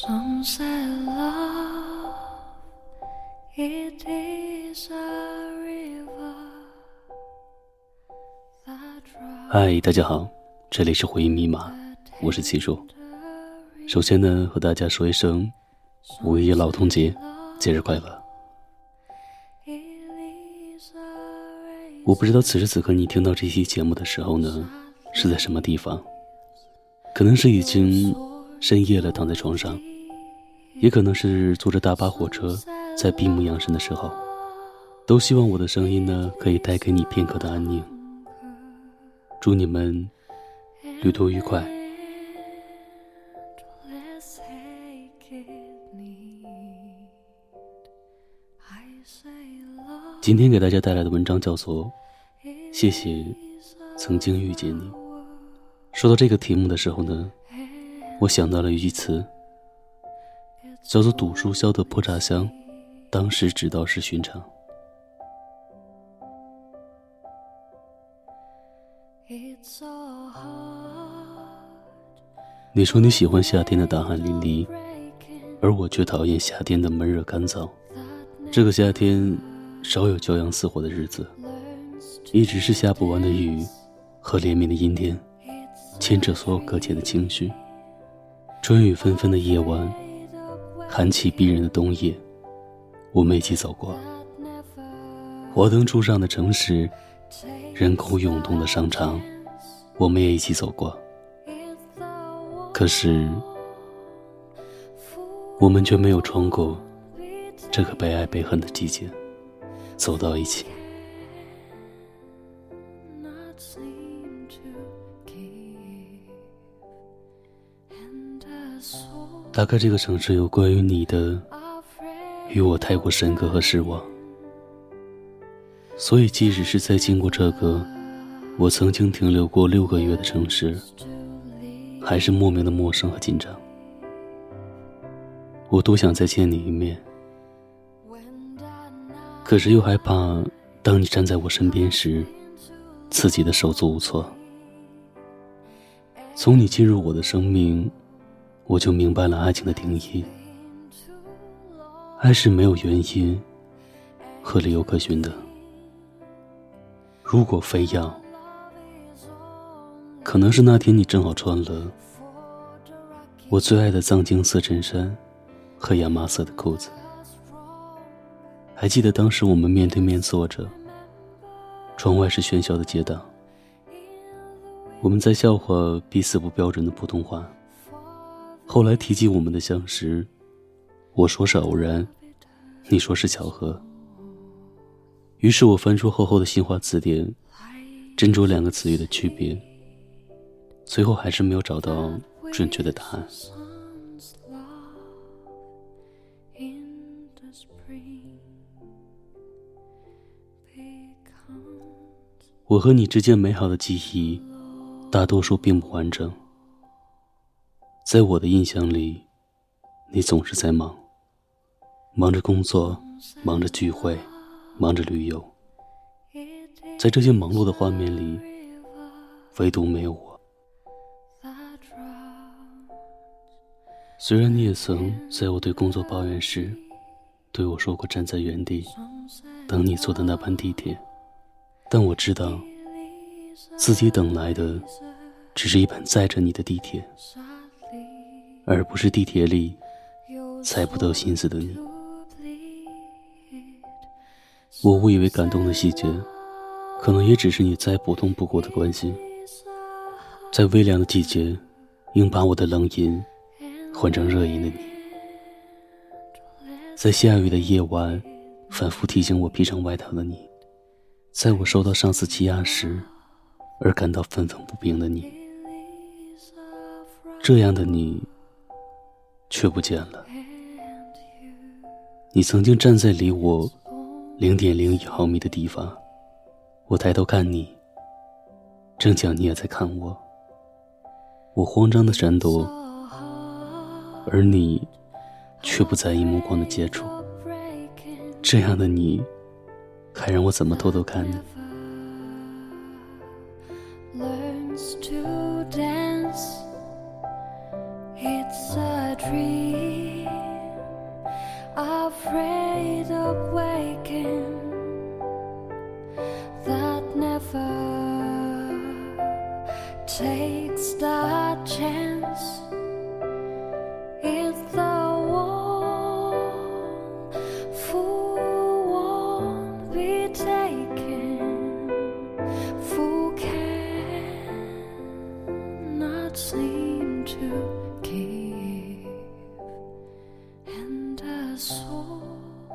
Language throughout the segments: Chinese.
Some say love, it is a river 嗨，大家好，这里是回忆密码，我是齐叔。首先呢，和大家说一声五一劳动节，节日快乐！我不知道此时此刻你听到这期节目的时候呢，是在什么地方？可能是已经深夜了，躺在床上；也可能是坐着大巴火车，在闭目养神的时候。都希望我的声音呢，可以带给你片刻的安宁。祝你们旅途愉快。今天给大家带来的文章叫做《谢谢曾经遇见你》。说到这个题目的时候呢，我想到了一句词，叫做“赌书消得破炸香，当时只道是寻常 It's so hard ”。你说你喜欢夏天的大汗淋漓，而我却讨厌夏天的闷热干燥。这个夏天少有骄阳似火的日子，一直是下不完的雨和连绵的阴天，牵扯所有搁浅的情绪。春雨纷纷的夜晚寒气逼人的冬夜，我们一起走过。that never 华灯初上的城市，人口涌动的商场，我们也一起走过。可是，我们却没有穿过这个悲爱悲恨的季节，走到一起。大概这个城市有关于你的与我太过深刻和失望，所以即使是在经过这个我曾经停留过六个月的城市，还是莫名的陌生和紧张。我多想再见你一面，可是又害怕当你站在我身边时，自己的手足无措。从你进入我的生命，我就明白了爱情的定义。爱是没有原因和理由可循的。如果非要，可能是那天你正好穿了我最爱的藏青色衬衫和亚麻色的裤子。还记得当时我们面对面坐着，窗外是喧嚣的街道，我们在笑话彼此不标准的普通话。后来提及我们的相识，我说是偶然，你说是巧合。于是我翻出厚厚的新华词典，斟酌两个词语的区别，最后还是没有找到准确的答案。我和你之间美好的记忆，大多数并不完整。在我的印象里，你总是在忙，忙着工作，忙着聚会，忙着旅游。在这些忙碌的画面里，唯独没有我。虽然你也曾在我对工作抱怨时，对我说过站在原地等你坐的那班地铁，但我知道自己等来的只是一班载着你的地铁，而不是地铁里猜不到心思的你。我误以为感动的细节，可能也只是你再普通不过的关心。在微凉的季节，应把我的冷饮换成热饮的你，在下雨的夜晚，反复提醒我披上外套的你，在我受到上司欺压时，而感到愤愤不平的你，这样的你，却不见了。你曾经站在离我零点零一毫米的地方，我抬头看你，正巧你也在看我。我慌张的闪躲，而你却不在意目光的接触。这样的你，还让我怎么偷偷看你？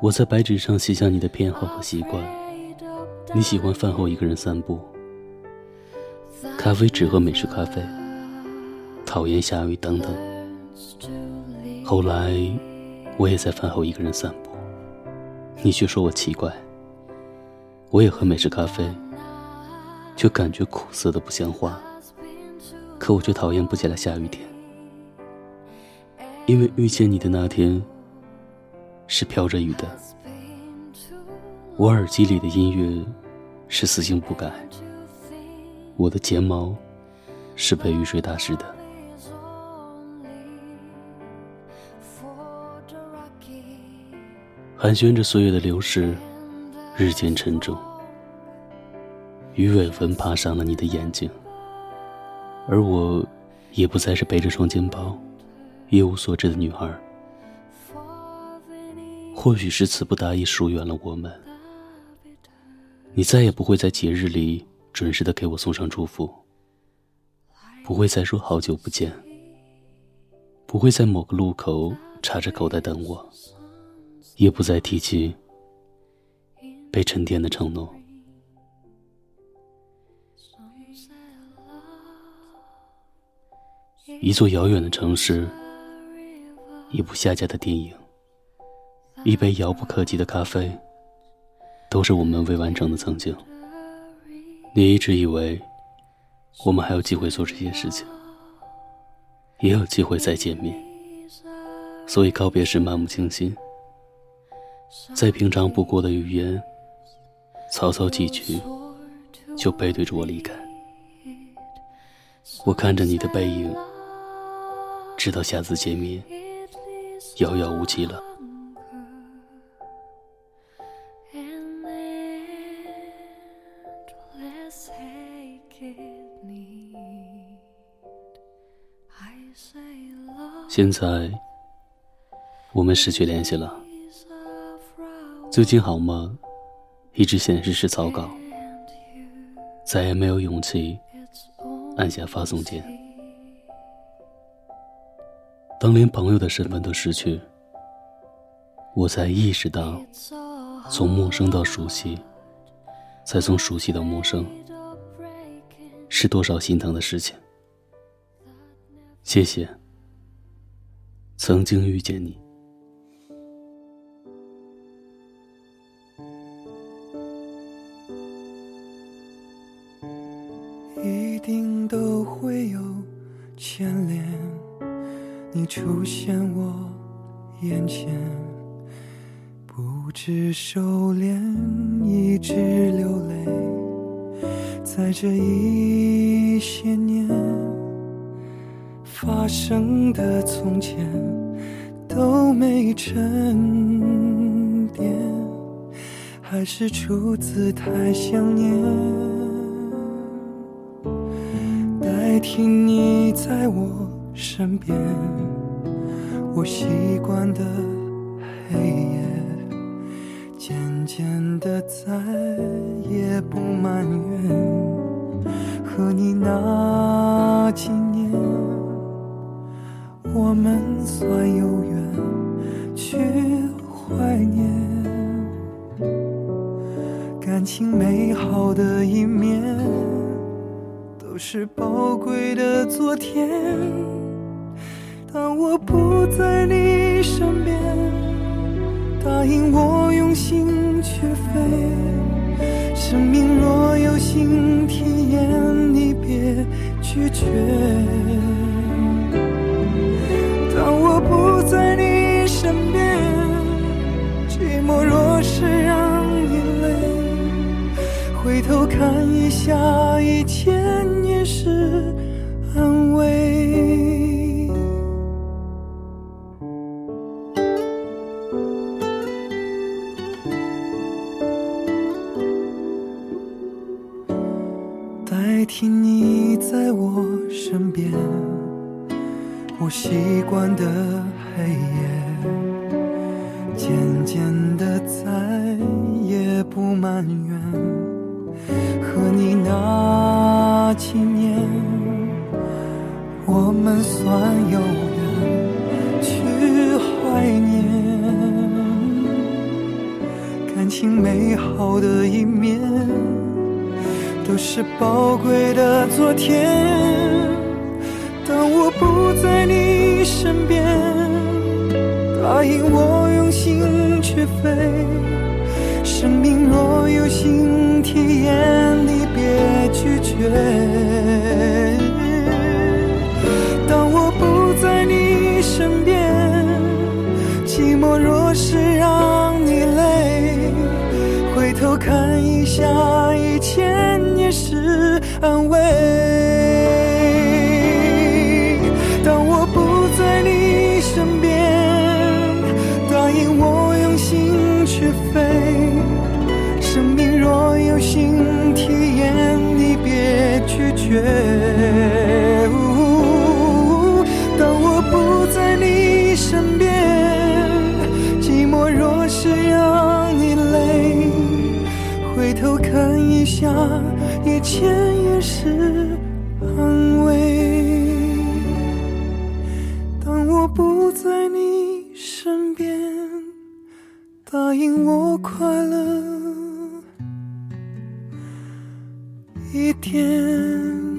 我在白纸上写下你的偏好和习惯。你喜欢饭后一个人散步，咖啡只喝美式咖啡，讨厌下雨等等。后来，我也在饭后一个人散步，你却说我奇怪。我也喝美式咖啡，却感觉苦涩的不像话。可我却讨厌不起来下雨天，因为遇见你的那天是飘着雨的。我耳机里的音乐是死性不改，我的睫毛是被雨水打湿的。寒暄着岁月的流逝，日渐沉重。鱼尾纹爬上了你的眼睛，而我，也不再是背着双肩包、一无所知的女孩。或许是词不达意疏远了我们，你再也不会在节日里准时的给我送上祝福，不会再说好久不见，不会在某个路口插着口袋等我。也不再提起被沉淀的承诺。一座遥远的城市，一部下架的电影，一杯遥不可及的咖啡，都是我们未完成的曾经。你一直以为我们还有机会做这些事情，也有机会再见面，所以告别时漫不经心。再平常不过的语言，草草几句，就背对着我离开。我看着你的背影，直到下次见面，遥遥无期了。现在，我们失去联系了。最近好吗？一直显示是草稿，再也没有勇气按下发送键。当连朋友的身份都失去，我才意识到，从陌生到熟悉，再从熟悉到陌生，是多少心疼的事情。谢谢，曾经遇见你。一定都会有牵连，你出现我眼前，不知收敛，一直流泪，在这一些年发生的从前都没沉淀，还是出自太想念。代替你在我身边，我习惯的黑夜，渐渐的再也不埋怨。和你那几年，我们算有缘，去怀念感情美好的一面。都是宝贵的昨天。当我不在你身边，答应我用心去飞。生命若有新体验，你别拒绝。是让你累，回头看一下以前也是安慰。代替你在我身边，我习惯的黑夜。渐渐的再也不埋怨。和你那几年，我们算有缘去怀念感情美好的一面。都是宝贵的昨天。当我不在你身边，答应我是非。生命若有新体验，别拒绝。当我不在你身边，寂寞若是让你累，回头看一下。一切也是安慰。当我不在你身边，答应我快乐天。